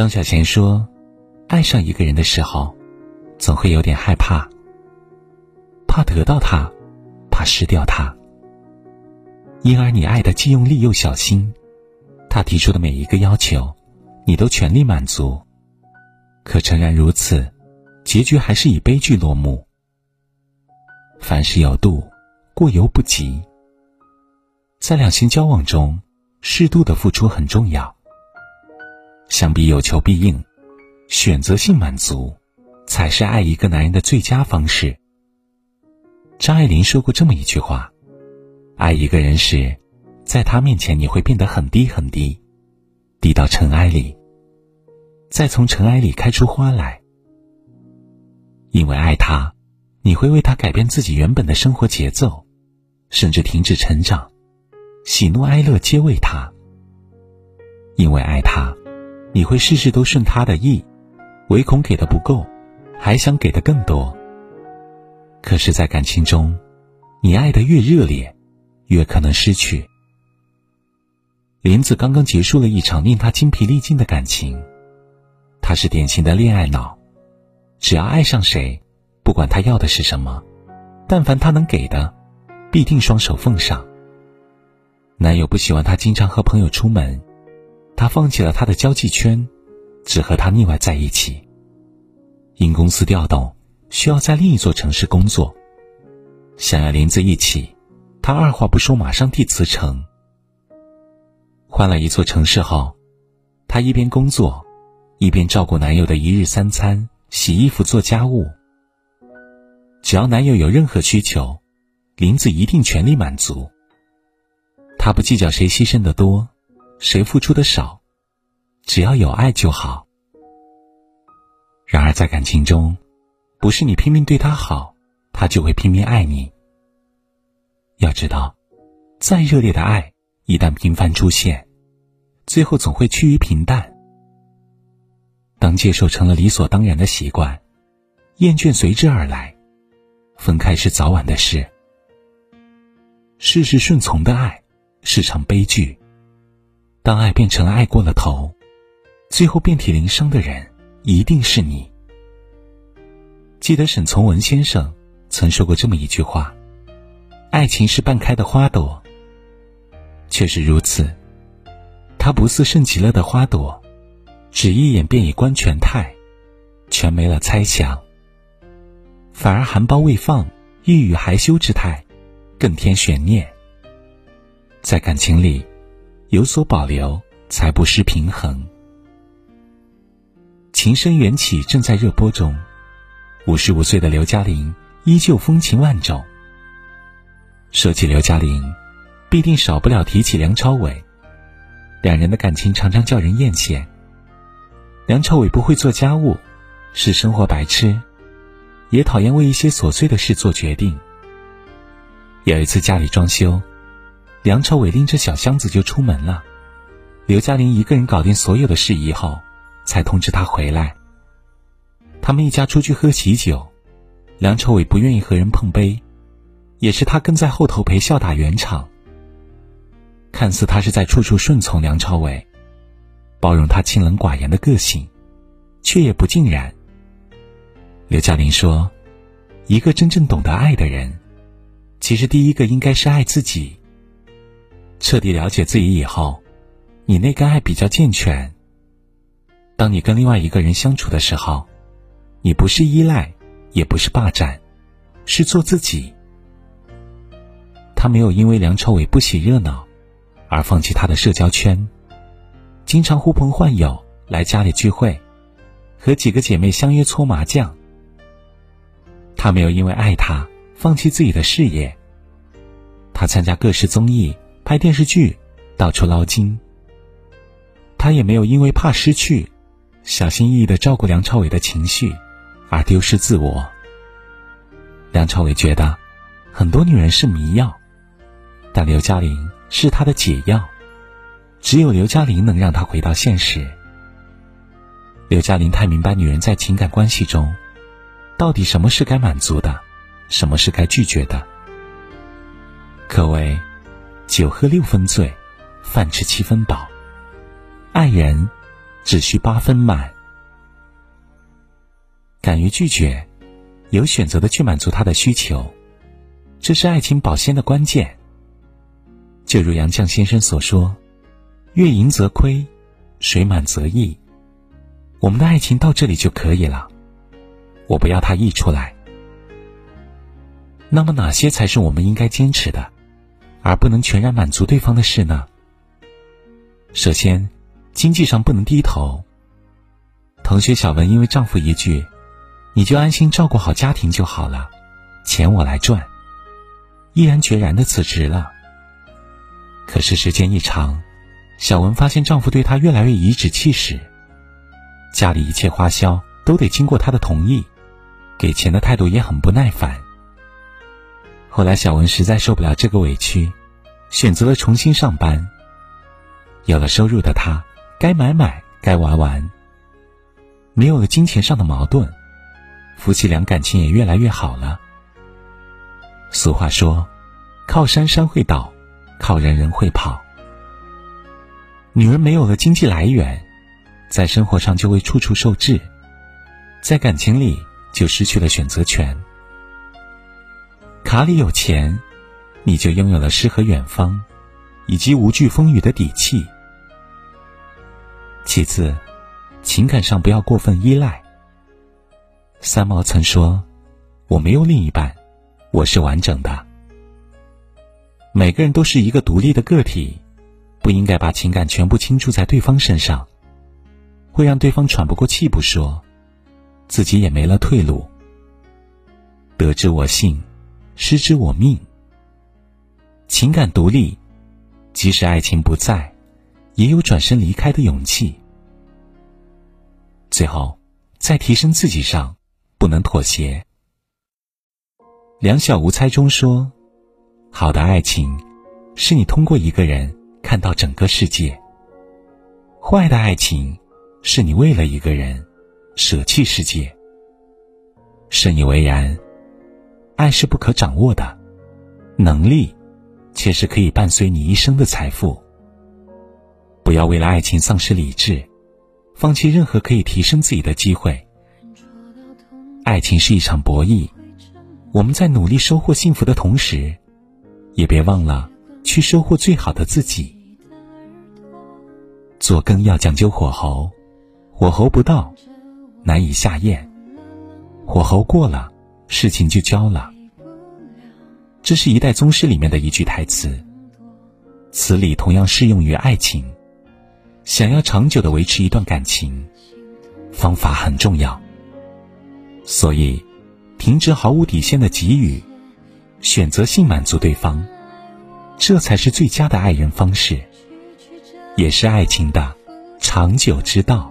张小娴说：“爱上一个人的时候，总会有点害怕，怕得到他，怕失掉他。因而你爱的既用力又小心，他提出的每一个要求，你都全力满足。可诚然如此，结局还是以悲剧落幕。凡事有度，过犹不及。在两性交往中，适度的付出很重要。”相比有求必应，选择性满足，才是爱一个男人的最佳方式。张爱玲说过这么一句话：“爱一个人时，在他面前你会变得很低很低，低到尘埃里，再从尘埃里开出花来。因为爱他，你会为他改变自己原本的生活节奏，甚至停止成长，喜怒哀乐皆为他。因为爱他。”你会事事都顺他的意，唯恐给的不够，还想给的更多。可是，在感情中，你爱的越热烈，越可能失去。林子刚刚结束了一场令他精疲力尽的感情，他是典型的恋爱脑，只要爱上谁，不管他要的是什么，但凡他能给的，必定双手奉上。男友不喜欢他经常和朋友出门。他放弃了他的交际圈，只和他腻歪在一起。因公司调动，需要在另一座城市工作，想要林子一起，他二话不说，马上递辞呈。换了一座城市后，他一边工作，一边照顾男友的一日三餐、洗衣服、做家务。只要男友有任何需求，林子一定全力满足。他不计较谁牺牲的多。谁付出的少，只要有爱就好。然而在感情中，不是你拼命对他好，他就会拼命爱你。要知道，再热烈的爱，一旦频繁出现，最后总会趋于平淡。当接受成了理所当然的习惯，厌倦随之而来，分开是早晚的事。事事顺从的爱，是场悲剧。当爱变成了爱过了头，最后遍体鳞伤的人一定是你。记得沈从文先生曾说过这么一句话：“爱情是半开的花朵。”确实如此，它不似盛极了的花朵，只一眼便已观全态，全没了猜想；反而含苞未放、欲语还休之态，更添悬念。在感情里。有所保留，才不失平衡。《情深缘起》正在热播中，五十五岁的刘嘉玲依旧风情万种。说起刘嘉玲，必定少不了提起梁朝伟。两人的感情常常叫人艳羡。梁朝伟不会做家务，是生活白痴，也讨厌为一些琐碎的事做决定。有一次家里装修。梁朝伟拎着小箱子就出门了，刘嘉玲一个人搞定所有的事宜后，才通知他回来。他们一家出去喝喜酒，梁朝伟不愿意和人碰杯，也是他跟在后头陪笑打圆场。看似他是在处处顺从梁朝伟，包容他清冷寡言的个性，却也不尽然。刘嘉玲说：“一个真正懂得爱的人，其实第一个应该是爱自己。”彻底了解自己以后，你那个爱比较健全。当你跟另外一个人相处的时候，你不是依赖，也不是霸占，是做自己。他没有因为梁朝伟不喜热闹，而放弃他的社交圈，经常呼朋唤友来家里聚会，和几个姐妹相约搓麻将。他没有因为爱他放弃自己的事业，他参加各式综艺。拍电视剧，到处捞金。他也没有因为怕失去，小心翼翼的照顾梁朝伟的情绪，而丢失自我。梁朝伟觉得，很多女人是迷药，但刘嘉玲是他的解药，只有刘嘉玲能让他回到现实。刘嘉玲太明白女人在情感关系中，到底什么是该满足的，什么是该拒绝的。可谓。酒喝六分醉，饭吃七分饱。爱人，只需八分满。敢于拒绝，有选择的去满足他的需求，这是爱情保鲜的关键。就如杨绛先生所说：“月盈则亏，水满则溢。”我们的爱情到这里就可以了，我不要它溢出来。那么哪些才是我们应该坚持的，而不能全然满足对方的事呢？首先，经济上不能低头。同学小文因为丈夫一句“你就安心照顾好家庭就好了，钱我来赚”，毅然决然的辞职了。可是时间一长，小文发现丈夫对她越来越颐指气使，家里一切花销都得经过她的同意，给钱的态度也很不耐烦。后来，小文实在受不了这个委屈，选择了重新上班。有了收入的她，该买买，该玩玩。没有了金钱上的矛盾，夫妻俩感情也越来越好了。俗话说：“靠山山会倒，靠人人会跑。”女人没有了经济来源，在生活上就会处处受制，在感情里就失去了选择权。卡里有钱，你就拥有了诗和远方，以及无惧风雨的底气。其次，情感上不要过分依赖。三毛曾说：“我没有另一半，我是完整的。”每个人都是一个独立的个体，不应该把情感全部倾注在对方身上，会让对方喘不过气不说，自己也没了退路。得之我幸。失之我命。情感独立，即使爱情不在，也有转身离开的勇气。最后，在提升自己上，不能妥协。两小无猜中说：“好的爱情，是你通过一个人看到整个世界；坏的爱情，是你为了一个人舍弃世界。”深以为然。爱是不可掌握的，能力却是可以伴随你一生的财富。不要为了爱情丧失理智，放弃任何可以提升自己的机会。爱情是一场博弈，我们在努力收获幸福的同时，也别忘了去收获最好的自己。做羹要讲究火候，火候不到，难以下咽；火候过了。事情就交了。这是一代宗师里面的一句台词，此理同样适用于爱情。想要长久的维持一段感情，方法很重要。所以，停止毫无底线的给予，选择性满足对方，这才是最佳的爱人方式，也是爱情的长久之道。